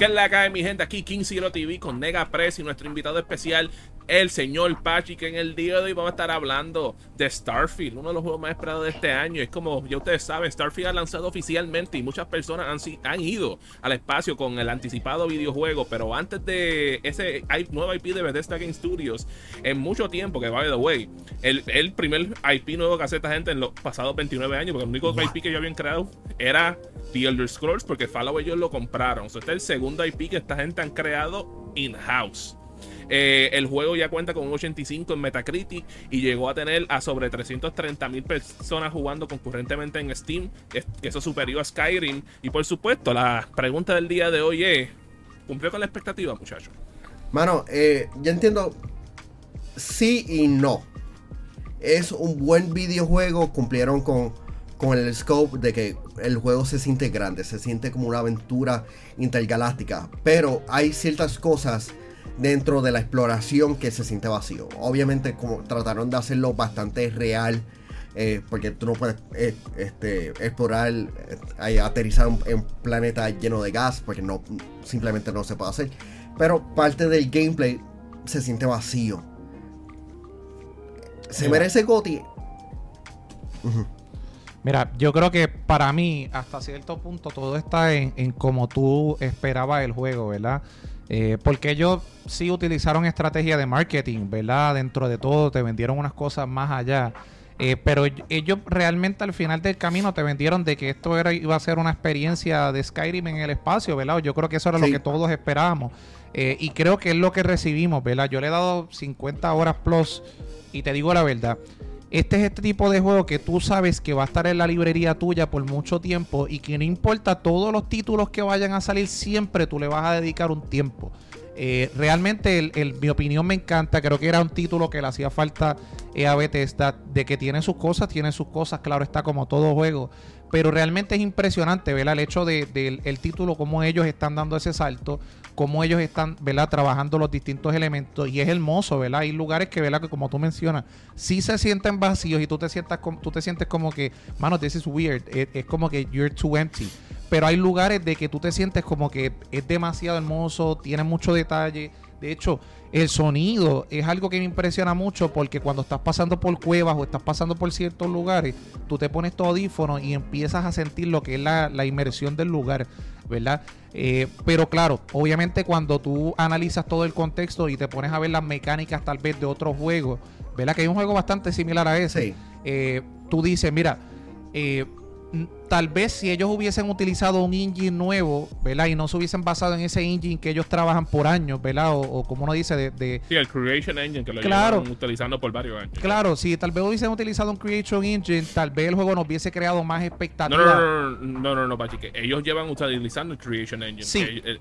¿Qué es la cae, mi gente? Aquí King Zero TV con Nega Press y nuestro invitado especial, el señor Pachi, que en el día de hoy vamos a estar hablando de Starfield, uno de los juegos más esperados de este año. Es como ya ustedes saben, Starfield ha lanzado oficialmente y muchas personas han, han ido al espacio con el anticipado videojuego, pero antes de ese nuevo IP de Bethesda Game Studios, en mucho tiempo, que by the way, el, el primer IP nuevo que hace esta gente en los pasados 29 años, porque el único IP que yo habían creado era The Elder Scrolls, porque Fallout ellos lo compraron. este es el segundo IP que esta gente han creado in-house. Eh, el juego ya cuenta con un 85 en Metacritic y llegó a tener a sobre 330 mil personas jugando concurrentemente en Steam, eso superior a Skyrim. Y por supuesto, la pregunta del día de hoy es: ¿cumplió con la expectativa, muchachos? Mano, eh, yo entiendo sí y no. Es un buen videojuego, cumplieron con, con el scope de que el juego se siente grande, se siente como una aventura intergaláctica, pero hay ciertas cosas dentro de la exploración que se siente vacío. Obviamente como trataron de hacerlo bastante real. Eh, porque tú no puedes eh, este, explorar, eh, aterrizar en un planeta lleno de gas, porque no, simplemente no se puede hacer. Pero parte del gameplay se siente vacío. ¿Se merece Goti? Mira, yo creo que para mí, hasta cierto punto, todo está en, en como tú esperabas el juego, ¿verdad? Eh, porque ellos sí utilizaron estrategia de marketing, ¿verdad? Dentro de todo, te vendieron unas cosas más allá. Eh, pero ellos realmente al final del camino te vendieron de que esto era, iba a ser una experiencia de Skyrim en el espacio, ¿verdad? Yo creo que eso era lo que todos esperábamos. Eh, y creo que es lo que recibimos, ¿verdad? Yo le he dado 50 horas plus y te digo la verdad. Este es este tipo de juego que tú sabes que va a estar en la librería tuya por mucho tiempo y que no importa todos los títulos que vayan a salir, siempre tú le vas a dedicar un tiempo. Eh, realmente, el, mi opinión me encanta. Creo que era un título que le hacía falta a Bethesda. De que tiene sus cosas, tiene sus cosas, claro está como todo juego. Pero realmente es impresionante ver el hecho del de, el título, cómo ellos están dando ese salto cómo ellos están, ¿verdad? Trabajando los distintos elementos y es hermoso, ¿verdad? Hay lugares que, ¿verdad? Que como tú mencionas, sí se sienten vacíos y tú te sientas, tú te sientes como que, mano, this is weird, es, como que you're too empty. Pero hay lugares de que tú te sientes como que es demasiado hermoso, tiene mucho detalle. De hecho, el sonido es algo que me impresiona mucho porque cuando estás pasando por cuevas o estás pasando por ciertos lugares, tú te pones tu audífono y empiezas a sentir lo que es la, la inmersión del lugar. ¿Verdad? Eh, pero claro, obviamente cuando tú analizas todo el contexto y te pones a ver las mecánicas tal vez de otros juegos, ¿verdad? Que hay un juego bastante similar a ese. Eh, tú dices, mira, eh, tal vez si ellos hubiesen utilizado un engine nuevo, ¿verdad? Y no se hubiesen basado en ese engine que ellos trabajan por años, ¿verdad? O, como uno dice, de, Sí, el Creation Engine que lo claro, utilizando por varios años. Claro, si tal vez hubiesen utilizado un Creation Engine, tal vez el juego nos hubiese creado más expectativas. No, no, no, no, no, no, Pachi, que ellos llevan utilizando el Creation Engine. Sí. Eh,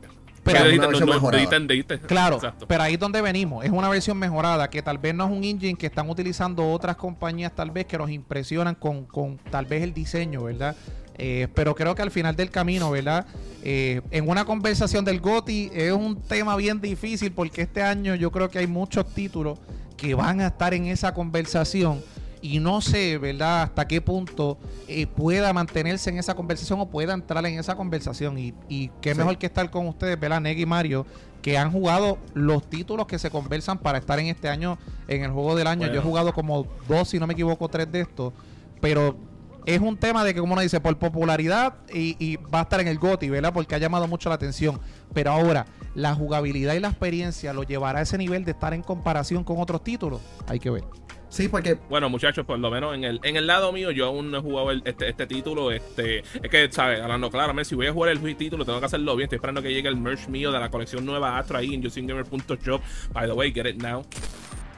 pero claro, pero ahí es donde venimos. Es una versión mejorada que tal vez no es un engine que están utilizando otras compañías tal vez que nos impresionan con, con tal vez el diseño, ¿verdad? Eh, pero creo que al final del camino, ¿verdad? Eh, en una conversación del GOTI es un tema bien difícil porque este año yo creo que hay muchos títulos que van a estar en esa conversación y no sé, ¿verdad?, hasta qué punto eh, pueda mantenerse en esa conversación o pueda entrar en esa conversación. Y, y qué mejor que estar con ustedes, ¿verdad, Neg y Mario, que han jugado los títulos que se conversan para estar en este año en el juego del año. Yo he jugado como dos, si no me equivoco, tres de estos, pero es un tema de que, como uno dice, por popularidad y, y, va a estar en el GOTI, ¿verdad? Porque ha llamado mucho la atención. Pero ahora, la jugabilidad y la experiencia lo llevará a ese nivel de estar en comparación con otros títulos. Hay que ver. Sí, porque. Bueno, muchachos, por lo menos en el, en el lado mío, yo aún no he jugado este, este título. Este, es que, ¿sabes? Hablando claramente, si voy a jugar el título, tengo que hacerlo bien. Estoy esperando que llegue el merch mío de la colección nueva Astro ahí en JustGamer.shop. By the way, get it now.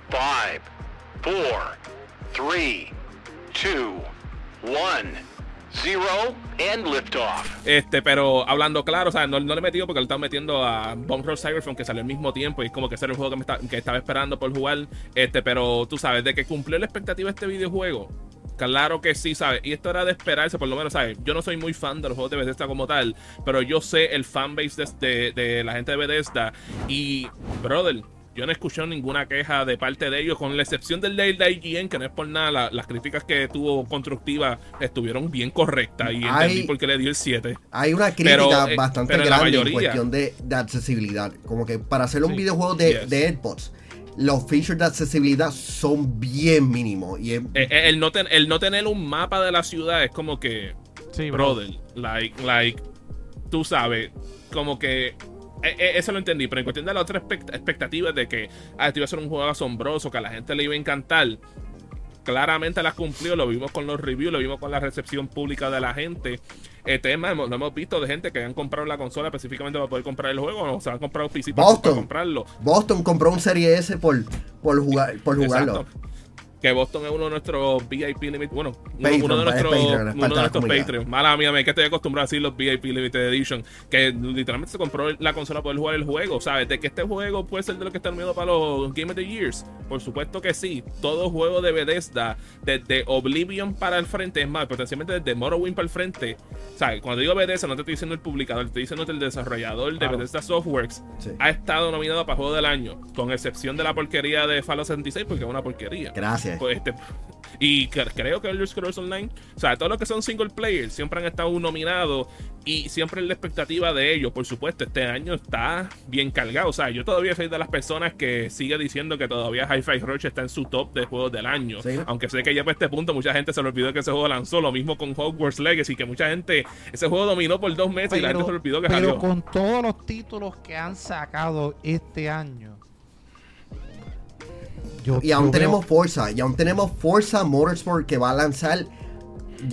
5, 4, 3, 2, 1. Zero and liftoff. Este, pero hablando claro, o sea, no, le he metido porque le estaba metiendo a Bomb Roll Cyberphone que salió al mismo tiempo y como que ese era el juego que, me que estaba esperando por jugar. Este, pero tú sabes, de que cumplió la expectativa este videojuego. Claro que sí, ¿sabes? Y esto era de esperarse, por lo menos, ¿sabes? Yo no soy muy fan de los juegos de Bethesda como tal, pero yo sé el fanbase de, de, de la gente de Bethesda. Y, brother, Yo no he escuchado ninguna queja de parte de ellos, con la excepción del de IGN, que no es por nada, la- las críticas que tuvo constructivas estuvieron bien correctas y Hay- entendí por qué le dio el 7. Hay una crítica Pero, eh, bastante pero la grande en mayoría- cuestión de, de accesibilidad. Como que para hacer un Sí. videojuego de, Yes. de AirPods, los features de accesibilidad son bien mínimos. Y es- Eh, eh, el, no ten- el no tener un mapa de la ciudad es como que, Sí, bro. brother, like, like, tú sabes, como que eh, eh, eso lo entendí, pero en cuestión de la otra expect- expectativa de que ah, esto iba a ser un juego asombroso, que a la gente le iba a encantar, claramente las cumplió, lo vimos con los reviews, lo vimos con la recepción pública de la gente. El tema hemos- lo hemos visto de gente que han comprado la consola específicamente para poder comprar el juego, o se han comprado PC para, comprarlo. Boston compró un Serie S por, por, jugar, por jugarlo. Exacto. Que Boston es uno de nuestros VIP Limited. Bueno, uno, Patreon, uno de es nuestros, Patreon, uno de nuestros. Patreon. Mala mía, me que estoy acostumbrado a decir los VIP Limited Edition. Que literalmente se compró la consola para poder jugar el juego. ¿Sabes? De que este juego puede ser de lo que están viendo para los Game of the Years. Por supuesto que sí. Todo juego de Bethesda, desde Oblivion para el frente, es más, potencialmente desde Morrowind para el frente. ¿Sabes? Cuando digo Bethesda, no te estoy diciendo el publicador, te estoy diciendo el desarrollador de Claro. Bethesda Softworks. Sí. Ha estado nominado para Juego del Año. Con excepción de la porquería de Fallout 76, porque es una porquería. Gracias. Pues, este, y creo que Elder Scrolls Online, o sea, todos los que son single player siempre han estado nominados y siempre la expectativa de ellos, por supuesto, este año está bien cargado. O sea, yo todavía soy de las personas que sigue diciendo que todavía Hi-Fi Rush está en su top de juegos del año. Sí. Aunque sé que ya para este punto mucha gente se le olvidó que ese juego lanzó, lo mismo con Hogwarts Legacy, que mucha gente, ese juego dominó por dos meses y la gente se le olvidó que pero salió. con todos los títulos que han sacado este año. Yo- Y aún yo tenemos veo- Forza. Y aún tenemos Forza Motorsport que va a lanzar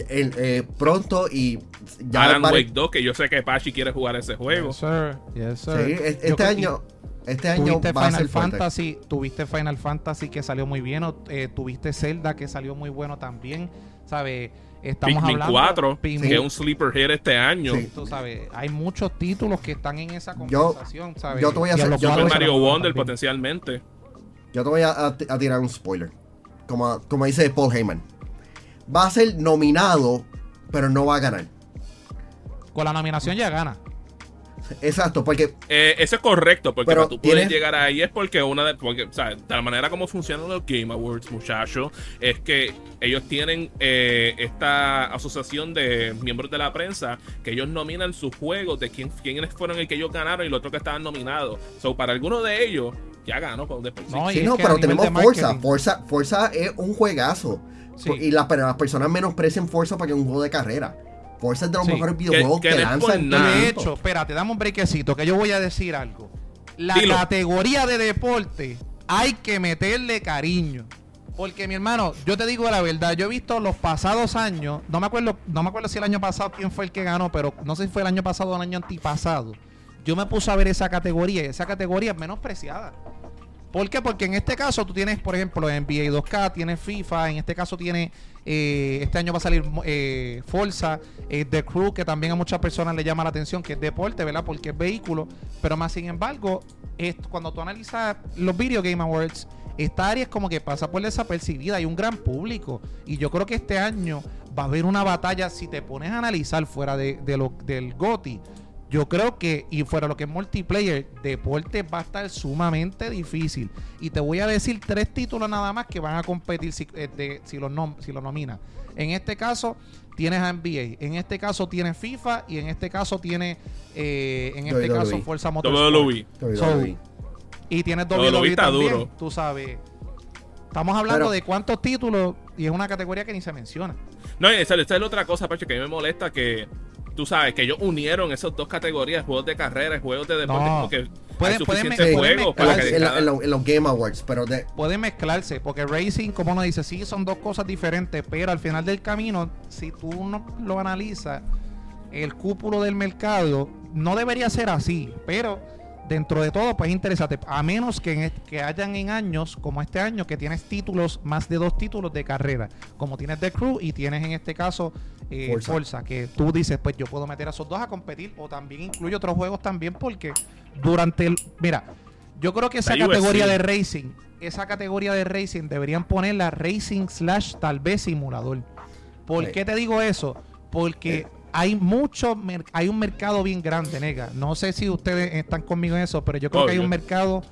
el- eh, pronto y ya Alan pare- Wake 2, que yo sé que Pachi quiere jugar ese juego. Yes, sir. Yes, sir. Sí, es- Yo este creo- año, este año Tuviste va a Final ser fuerte. Fantasy, tuviste Final Fantasy que salió muy bien, o, eh, tuviste Zelda que salió muy bueno también, ¿sabes? Estamos Pikmin hablando 4, Pikmin- que es un sleeper hit este año. Sí. tú sabes, hay muchos títulos que están en esa Yo- conversación, ¿sabes? yo te voy a hacer- yo Super a- Mario Wonder también. potencialmente. Yo te voy a, a- a tirar un spoiler. Como, como dice Paul Heyman. Va a ser nominado, pero no va a ganar. Con la nominación ya gana. Exacto, porque Eh, eso es correcto, porque para tú tienes- llegar ahí es porque una de, porque, o sea, de la manera como funcionan los Game Awards, muchachos, es que ellos tienen eh, esta asociación de miembros de la prensa que ellos nominan sus juegos de quién, quiénes fueron el que ellos ganaron y los otros que estaban nominados. So, para algunos de ellos, ya ganó después. No, sí, no, pero tenemos Forza. marketing- Forza. Forza es un juegazo. Sí. Y la- pero las personas menosprecian Forza para que es un juego de carrera. Forza es de los Sí. mejores videojuegos Que- que, que nada. de hecho, espérate, dame un brequecito que yo voy a decir algo. La Dilo. categoría de deporte hay que meterle cariño. Porque mi hermano, yo te digo la verdad, yo he visto los pasados años, no me acuerdo, no me acuerdo si el año pasado quién fue el que ganó, pero no sé si fue el año pasado o el año antipasado. Yo me puse a ver esa categoría y esa categoría es menospreciada. ¿Por qué? Porque en este caso tú tienes, por ejemplo, NBA 2K, tienes FIFA, en este caso tiene, eh, este año va a salir eh, Forza, eh, The Crew, que también a muchas personas le llama la atención, que es deporte, ¿verdad? Porque es vehículo, pero más sin embargo, cuando tú analizas los Video Game Awards, esta área es como que pasa por desapercibida, hay un gran público, y yo creo que este año va a haber una batalla, si te pones a analizar fuera de, del GOTI, yo creo que, y fuera lo que es multiplayer, deporte va a estar sumamente difícil. Y te voy a decir tres títulos nada más que van a competir si, eh, de- si los nom si los nominas. En este caso, tienes a NBA. En este caso, tienes FIFA. Y en este caso, tienes, eh, en este caso, Fuerza Motorsport. WWE. Y tienes WWE WWE está también, duro. tú sabes. Estamos hablando Pero- de cuántos títulos y es una categoría que ni se menciona. No, y esa, esa es la otra cosa, Pacho, que a mí me molesta que tú sabes que ellos unieron esas dos categorías, juegos de carrera y juegos de deporte, No. como que Pueden- pueden pueden juegos En, que en- cada- en lo- en los Game Awards, pero de, puede mezclarse, porque racing, como uno dice, sí, son dos cosas diferentes, pero al final del camino, si tú no lo analizas, el cúpulo del mercado no debería ser así, pero dentro de todo, pues es interesante, a menos que, en que hayan en años, como este año, que tienes títulos, más de dos títulos de carrera, como tienes The Crew y tienes en este caso eh, Forza. Forza, que tú dices, pues yo puedo meter a esos dos a competir, o también incluye otros juegos también, porque durante el, mira, yo creo que esa La UFC. categoría de racing, esa categoría de racing deberían ponerla racing slash tal vez simulador. ¿Por Sí. qué te digo eso? Porque Eh. hay mucho, hay un mercado bien grande, nega. No sé si ustedes están conmigo en eso, pero yo creo que hay un mercado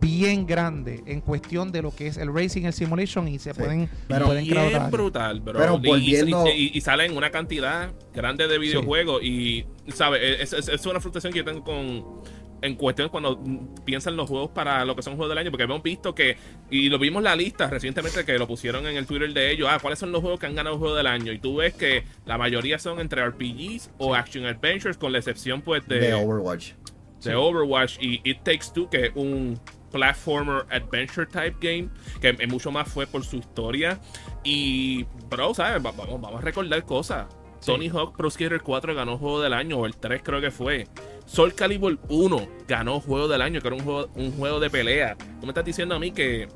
bien grande en cuestión de lo que es el racing, el simulation y se Sí, pueden, pero- pueden Bien brutal, bro. Pero Y- y- volviendo- y, y salen una cantidad grande de videojuegos y, ¿sabes? Es, es- es una frustración que yo tengo con... En cuestión cuando piensan los juegos para lo que son juegos del año, porque hemos visto que, y lo vimos la lista recientemente que lo pusieron en el Twitter de ellos, ah, ¿cuáles son los juegos que han ganado el juego del año? Y tú ves que la mayoría son entre RPGs o Action Adventures, con la excepción pues de Overwatch. De Overwatch y It Takes Two, que es un platformer adventure type game, que mucho más fue por su historia. Y, bro, ¿sabes? Va- Vamos, vamos a recordar cosas. Sí. Tony Hawk Pro Skater 4 ganó Juego del Año, o el 3 creo que fue. Soul Calibur 1 ganó Juego del Año, que era un juego, un juego de pelea. Tú me estás diciendo a mí que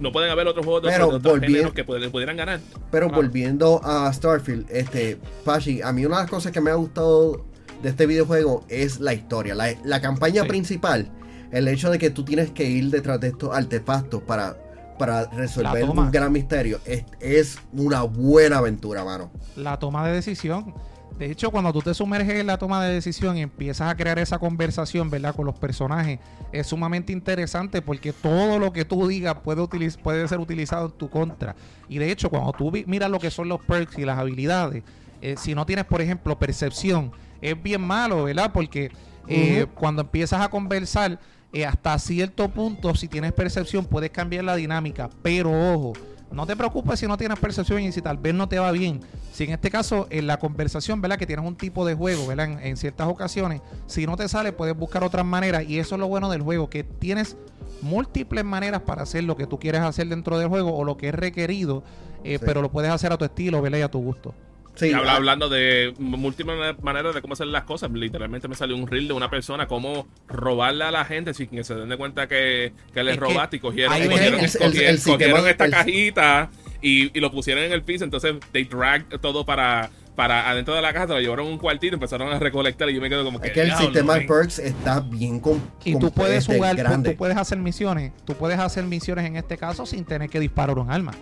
no pueden haber otros juegos de, Pero otros- otros que pud- pudieran ganar. Pero Ah. volviendo a Starfield, este, Pachi, a mí una de las cosas que me ha gustado de este videojuego es la historia, la, la campaña Sí. principal, el hecho de que tú tienes que ir detrás de estos artefactos para, para resolver un gran misterio, es, es una buena aventura, mano. la toma de decisión. De hecho, cuando tú te sumerges en la toma de decisión y empiezas a crear esa conversación, ¿verdad? Con los personajes, es sumamente interesante porque todo lo que tú digas puede, puede ser utilizado en tu contra. Y de hecho, cuando tú miras lo que son los perks y las habilidades, eh, si no tienes, por ejemplo, percepción, es bien malo, ¿verdad? Porque eh, cuando empiezas a conversar, eh, hasta cierto punto, si tienes percepción, puedes cambiar la dinámica. Pero ojo, no te preocupes si no tienes percepción y si tal vez no te va bien. Si en este caso, en la conversación, ¿verdad? Que tienes un tipo de juego, ¿verdad? En, en ciertas ocasiones, si no te sale, puedes buscar otras maneras. Y eso es lo bueno del juego, que tienes múltiples maneras para hacer lo que tú quieres hacer dentro del juego o lo que es requerido, eh, Sí. pero lo puedes hacer a tu estilo, ¿verdad? Y a tu gusto. Sí, Y habla- ah, hablando de múltiples maneras de cómo hacer las cosas. Literalmente me salió un reel de una persona cómo robarle a la gente sin que se den de cuenta que, que le Es que robaste y cogieron, ahí cogieron, cogieron- el- el cogieron sistema- esta el- cajita y, y lo pusieron en el piso. Entonces, they dragged todo para, para adentro de la casa, lo llevaron a un cuartito y empezaron a recolectar. Y yo me quedo como que. es que el "Diablo, sistema de men". perks está bien con, Y tú puedes jugar, grande. tú puedes hacer misiones, tú puedes hacer misiones en este caso sin tener que disparar un arma.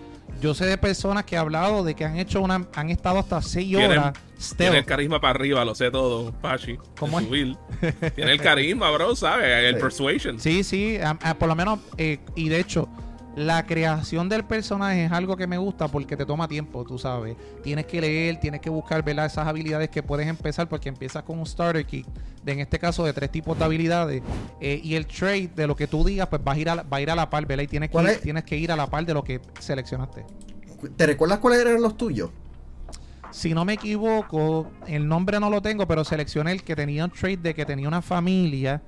Yo sé de personas que he hablado de que han hecho una, han estado hasta 6 Tienen- horas Tiene el carisma para arriba, lo sé todo, Pachi. ¿Cómo es? subir. Tiene el carisma, bro, ¿sabes? El Sí. persuasion. Sí, sí, a- a- por lo menos, eh, y de hecho, la creación del personaje es algo que me gusta porque te toma tiempo, tú sabes. Tienes que leer, tienes que buscar, ¿verdad? Esas habilidades que puedes empezar porque empiezas con un starter kit, de, en este caso de tres tipos de habilidades. eh, y el trade de lo que tú digas, pues va a ir a va a, ir a la par, ¿verdad? Y tienes que, ¿Cuál ir, es? tienes que ir a la par de lo que seleccionaste. ¿Te recuerdas cuáles eran los tuyos? Si no me equivoco, el nombre no lo tengo, pero seleccioné el que tenía un trade de que tenía una familia.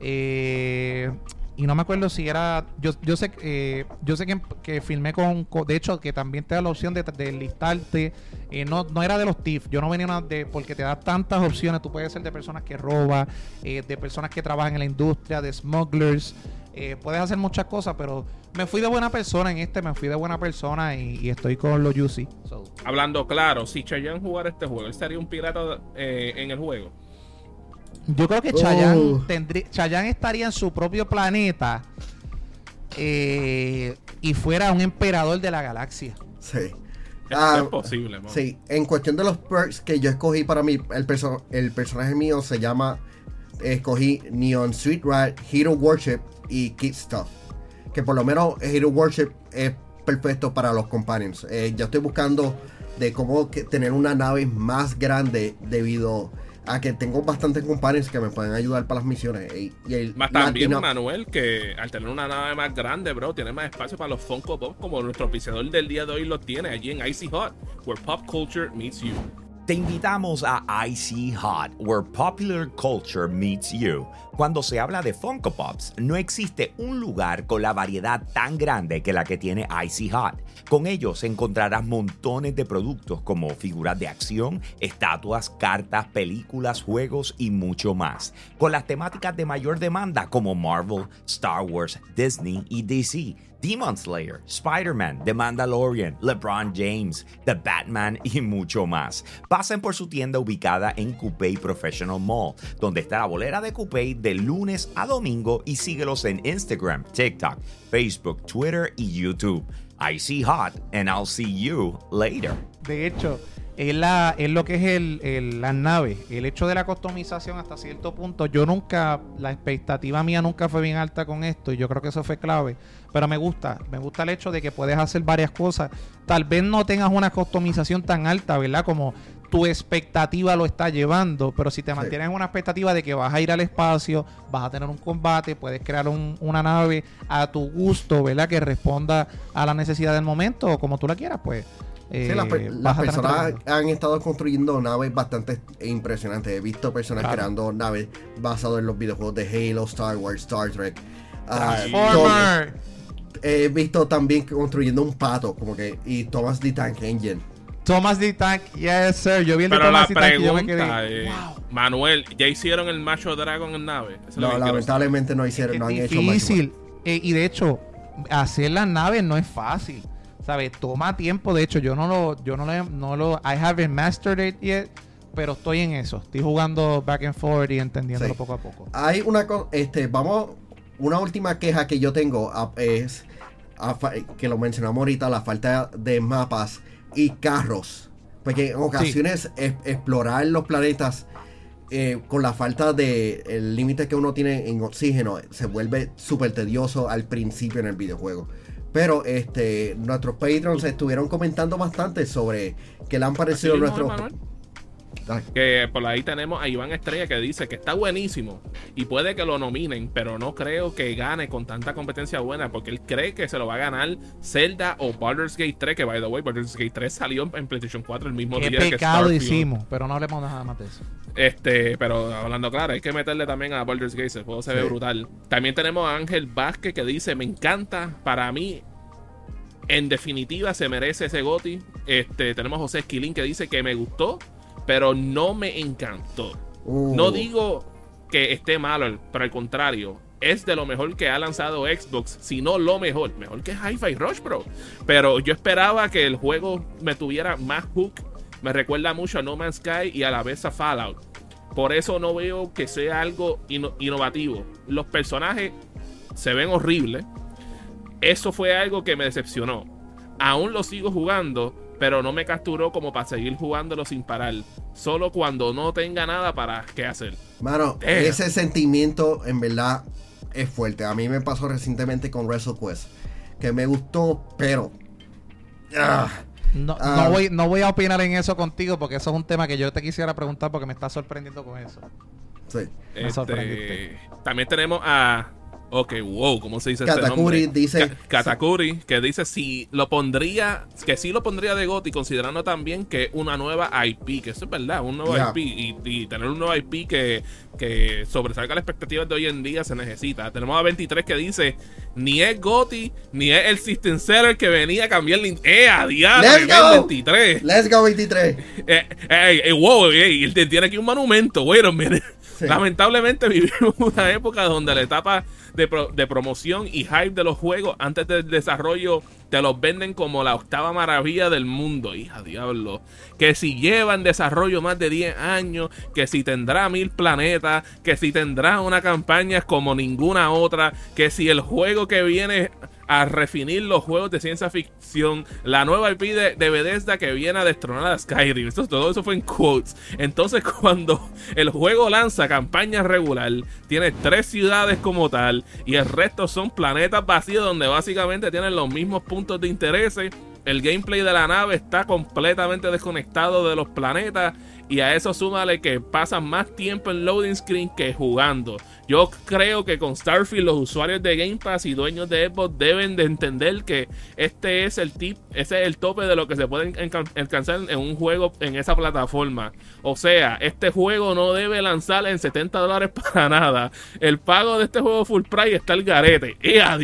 eh, y no me acuerdo si era. Yo, yo sé eh, yo sé que, que filmé con, De hecho, que también te da la opción de, de listarte. eh, no, no era de los TIF. Yo no venía de. Porque te da tantas opciones. Tú puedes ser de personas que roban, eh, de personas que trabajan en la industria, de smugglers. eh, puedes hacer muchas cosas, pero me fui de buena persona en este. Me fui de buena persona y, estoy con los Juicy. So, Hablando claro, si Chayanne jugara este juego, él sería un pirata en el juego. Yo creo que Chayanne, Oh. tendría, Chayanne estaría en su propio planeta eh, y fuera un emperador de la galaxia. Sí. Eso Ah, es posible, man. Sí, en cuestión de los perks que yo escogí para mí, el, perso- el personaje mío se llama, escogí Neon Sweet Rat, Hero Worship y Kid Stuff. Que por lo menos Hero Worship es perfecto para los companions. Eh, yo estoy buscando de cómo que tener una nave más grande debido a que tengo bastantes companions que me pueden ayudar para las misiones. Y, y el Más también, Manuel, que al tener una nave más grande, bro, tiene más espacio para los Funko Pop, como nuestro auspiciador del día de hoy lo tiene allí en Icy Hot, where pop culture meets you. Te invitamos a Icy Hot, where popular culture meets you. Cuando se habla de Funko Pops, no existe un lugar con la variedad tan grande que la que tiene Icy Hot. Con ellos encontrarás montones de productos como figuras de acción, estatuas, cartas, películas, juegos y mucho más. Con las temáticas de mayor demanda como Marvel, Star Wars, Disney y DC. Demon Slayer, Spider-Man, The Mandalorian, LeBron James, The Batman y mucho más. Pasen por su tienda ubicada en Coupé Professional Mall, donde está la bolera de Coupé de lunes a domingo y síguelos en Instagram, TikTok, Facebook, Twitter y YouTube. I see hot and I'll see you later. De hecho, es, la, es lo que es el, el, las naves. El hecho de la customización hasta cierto punto, yo nunca, la expectativa mía nunca fue bien alta con esto y yo creo que eso fue clave. Pero me gusta, me gusta el hecho de que puedes hacer varias cosas. Tal vez no tengas una customización tan alta, ¿verdad? Como tu expectativa lo está llevando, pero si te mantienes en una expectativa de que vas a ir al espacio, vas a tener un combate, puedes crear un, una nave a tu gusto, ¿verdad? Que responda a la necesidad del momento o como tú la quieras, pues Sí, las, eh, las personas han estado construyendo naves bastante impresionantes. He visto personas Claro. creando naves basadas en los videojuegos de Halo, Star Wars, Star Trek. Ah, Transformer. He visto también construyendo un pato, como que, y Thomas the Tank Engine. Thomas D. Tank, yes sir. Yo vi el de Pero la Thomas D. Tank y yo me pregunta, quedé. eh, Manuel, ¿ya hicieron el macho dragon en nave? Eso No, lamentablemente no hicieron, Es no han es hecho difícil. Eh, y de hecho, hacer las naves no es fácil. ¿Sabes? Toma tiempo. De hecho, yo no lo, yo no lo, no lo, I haven't mastered it yet, pero estoy en eso. Estoy jugando back and forth y entendiéndolo Sí. poco a poco. Hay una este, vamos, una última queja que yo tengo es, que lo mencionamos ahorita, la falta de mapas y carros. Porque en ocasiones es- explorar los planetas eh, con la falta de el límite que uno tiene en oxígeno se vuelve súper tedioso al principio en el videojuego. Pero este nuestros patrons estuvieron comentando bastante sobre que le han parecido nuestros... Manuel. Dale. Que por ahí tenemos a Iván Estrella que dice que está buenísimo y puede que lo nominen, pero no creo que gane con tanta competencia buena porque él cree que se lo va a ganar Zelda o Baldur's Gate 3, que by the way, Baldur's Gate 3 salió en PlayStation 4 el mismo Qué día que pecado Starfield. hicimos, pero no hablemos nada más de eso. Este, pero hablando claro, hay que meterle también a Baldur's Gate, el juego se ve Sí. brutal. También tenemos a Ángel Vázquez que dice, me encanta, para mí, en definitiva se merece ese GOTI. Este, tenemos a José Esquilín que dice que me gustó, pero no me encantó. Uh, No digo que esté malo, pero al contrario, es de lo mejor que ha lanzado Xbox, si no lo mejor, mejor que Hi-Fi Rush, bro. Pero yo esperaba que el juego me tuviera más hook, me recuerda mucho a No Man's Sky y a la vez a Fallout. Por eso no veo que sea algo innovativo. Los personajes se ven horribles. Eso fue algo que me decepcionó. Aún lo sigo jugando, pero no me capturó como para seguir jugándolo sin parar. Solo cuando no tenga nada para qué hacer. Mano, Damn. ese sentimiento en verdad es fuerte. A mí me pasó recientemente con WrestleQuest. Que me gustó, pero. Ah, No, Ah. no, voy, no voy a opinar en eso contigo porque eso es un tema que yo te quisiera preguntar porque me está sorprendiendo con eso. sí. Me Este, sorprendiste. también tenemos a. Ok, wow, ¿cómo se dice este Katakuri nombre? dice- Ka- Katakuri, que dice si lo pondría, que sí lo pondría de GOTY, considerando también que una nueva IP, que eso es verdad, un nuevo. IP, y, y tener un nuevo IP que, que sobresalga las expectativas de hoy en día se necesita. Tenemos a 23 que dice, ni es GOTY, ni es el System Seller que venía a cambiar el... ¡Eh, a diablo! Let's go. 23! Let's go 23. Eh, eh, eh, wow, él tiene aquí un monumento, bueno, mire. Sí. Lamentablemente vivimos una época donde la etapa de, pro- de promoción y hype de los juegos antes del desarrollo te los venden como la octava maravilla del mundo. Hija diablo. Que si lleva en desarrollo más de 10 años, que si tendrá mil planetas, que si tendrá una campaña como ninguna otra, que si el juego que viene a refinir los juegos de ciencia ficción, la nueva IP de, de Bethesda que viene a destronar a Skyrim. Esto, todo eso fue en quotes. Entonces, cuando el juego lanza campaña regular, tiene tres ciudades como tal, y el resto son planetas vacíos donde básicamente tienen los mismos puntos de interés. El gameplay de la nave está completamente desconectado de los planetas. Y a eso súmale que pasan más tiempo en loading screen que jugando. Yo creo que con Starfield los usuarios de Game Pass y dueños de Xbox deben de entender que este es el tip, ese es el tope de lo que se puede alcanzar en un juego en esa plataforma. O sea, este juego no debe lanzar en 70 dólares para nada. El pago de este juego full price está el garete. ¡Eh, a!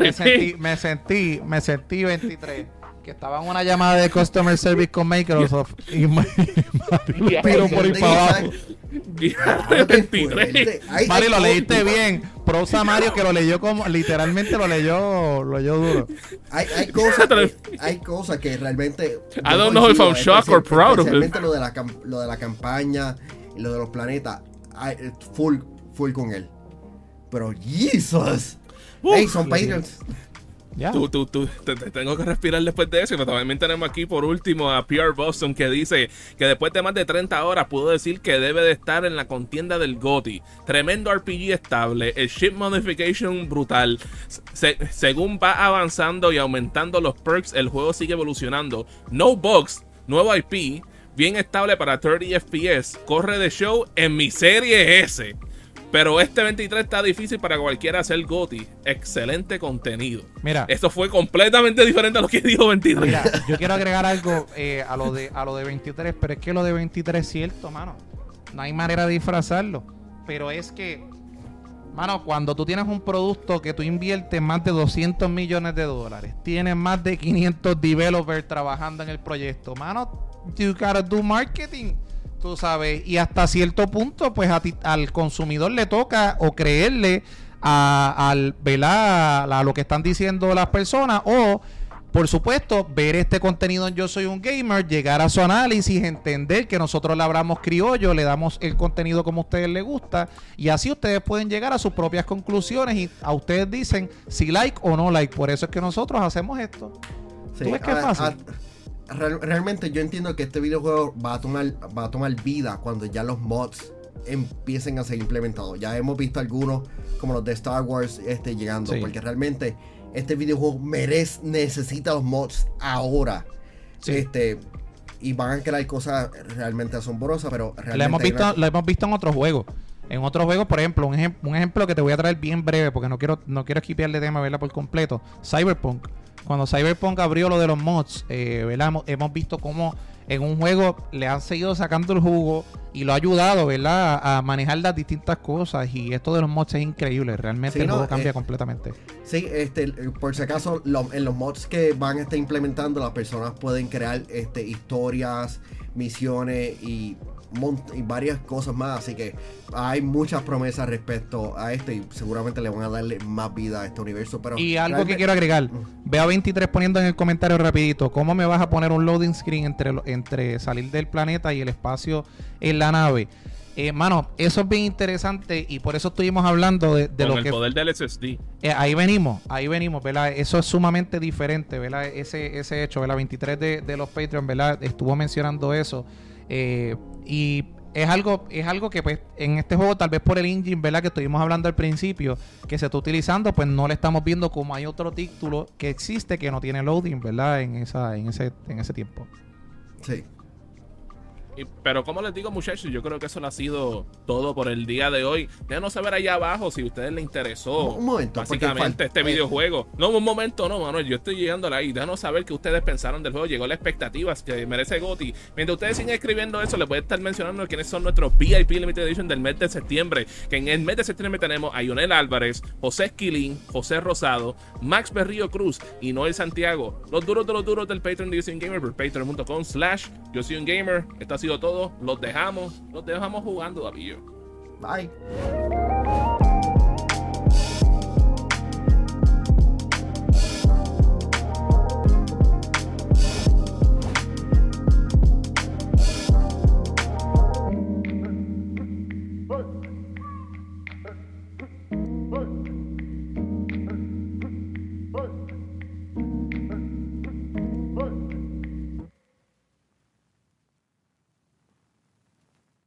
Me sentí, me sentí, me sentí 23. Que estaba en una llamada de customer service con Microsoft y tiro por ahí para abajo. Claro, qué 23. fuerte. Ay, Mario, lo leíste bien. Prosa Mario que lo leyó como, literalmente lo leyó, lo leyó duro. Hay, hay cosas que, hay cosas que realmente. I don't know if I'm shocked or proud of it. Lo de, la, lo de la campaña y lo de los planetas. eh, full, full con él. Pero, Jesus. Uf. hey, son Patreons. Tengo que respirar después de eso. Pero también tenemos aquí por último a PR Boston que dice que después de más de 30 horas pudo decir que debe de estar en la contienda del GOTY. Tremendo RPG estable, el ship modification brutal. Se- según va avanzando y aumentando los perks, el juego sigue evolucionando. No bugs, nuevo IP, bien estable para 30 FPS, corre de show en mi serie S. Pero este 23 está difícil para cualquiera hacer GOTY. Excelente contenido. Mira. Esto fue completamente diferente a lo que dijo 23. Mira, yo quiero agregar algo eh, a lo de a lo de 23, pero es que lo de 23 es cierto, mano. No hay manera de disfrazarlo. Pero es que, mano, cuando tú tienes un producto que tú inviertes más de 200 millones de dólares, tienes más de 500 developers trabajando en el proyecto, mano, you gotta do marketing. Tú sabes, y hasta cierto punto, pues a ti- al consumidor le toca o creerle a, al, ¿verdad? a lo que están diciendo las personas o por supuesto, ver este contenido en Yo Soy un Gamer, llegar a su análisis, entender que nosotros le hablamos criollo, le damos el contenido como a ustedes les gusta, y así ustedes pueden llegar a sus propias conclusiones y a ustedes dicen si like o no like. Por eso es que nosotros hacemos esto. Sí, ¿Tú ves que es fácil? a- real- realmente yo entiendo que este videojuego va a tomar va a tomar vida cuando ya los mods empiecen a ser implementados. Ya hemos visto algunos como los de Star Wars este llegando, Sí. porque realmente este videojuego merece necesita los mods ahora. Sí. Este y van a crear cosas realmente asombrosas, pero realmente Lo hemos, visto, una- lo hemos visto en otros juegos. En otros juegos, por ejemplo, un, ejem- un ejemplo que te voy a traer bien breve, porque no quiero, no quiero esquipear de tema, ¿verdad? Por completo. Cyberpunk. Cuando Cyberpunk abrió lo de los mods, eh, ¿verdad? Hemos, visto cómo en un juego le han seguido sacando el jugo y lo ha ayudado, ¿verdad? A, manejar las distintas cosas. Y esto de los mods es increíble. Realmente Sí, el no, juego cambia eh, completamente. Sí, este, por si acaso, lo- en los mods que van a estar implementando, las personas pueden crear este, historias, misiones y, y varias cosas más. Así que hay muchas promesas respecto a esto y seguramente le van a darle más vida a este universo. Pero Y algo que quiero agregar, veo a 23 poniendo en el comentario rapidito, ¿cómo me vas a poner un loading screen entre, entre salir del planeta y el espacio en la nave? Eh, mano, eso es bien interesante y por eso estuvimos hablando de, de con lo el que... poder del SSD. Eh, ahí venimos, ahí venimos, ¿verdad? Eso es sumamente diferente, ¿verdad? Ese, ese hecho, ¿verdad? 23 de, de los Patreon, ¿verdad? Estuvo mencionando eso. Eh, y es algo, es algo que pues en este juego, tal vez por el engine, ¿verdad? Que estuvimos hablando al principio, que se está utilizando, pues no le estamos viendo como hay otro título que existe que no tiene loading, ¿verdad? En esa, en ese, en ese tiempo. Sí. Pero como les digo muchachos, yo creo que eso lo ha sido todo por el día de hoy. Déjanos saber allá abajo si a ustedes les interesó Un momento, básicamente este eh, videojuego. No, un momento no, Manuel, yo estoy llegando ahí. Déjanos saber qué ustedes pensaron del juego. Llegó la expectativas que merece Goti. Mientras ustedes siguen escribiendo eso, les voy a estar mencionando quiénes son nuestros VIP Limited Edition del mes de septiembre. Que en el mes de septiembre tenemos a Ionel Álvarez, José Esquilín, José Rosado, Max Berrío Cruz y Noel Santiago. Los duros de los duros del Patreon de Yo Soy un Gamer por patreon.com slash Yo Soy un Gamer. Esto ha sido sido todo. Los dejamos. Los dejamos jugando, David. Bye.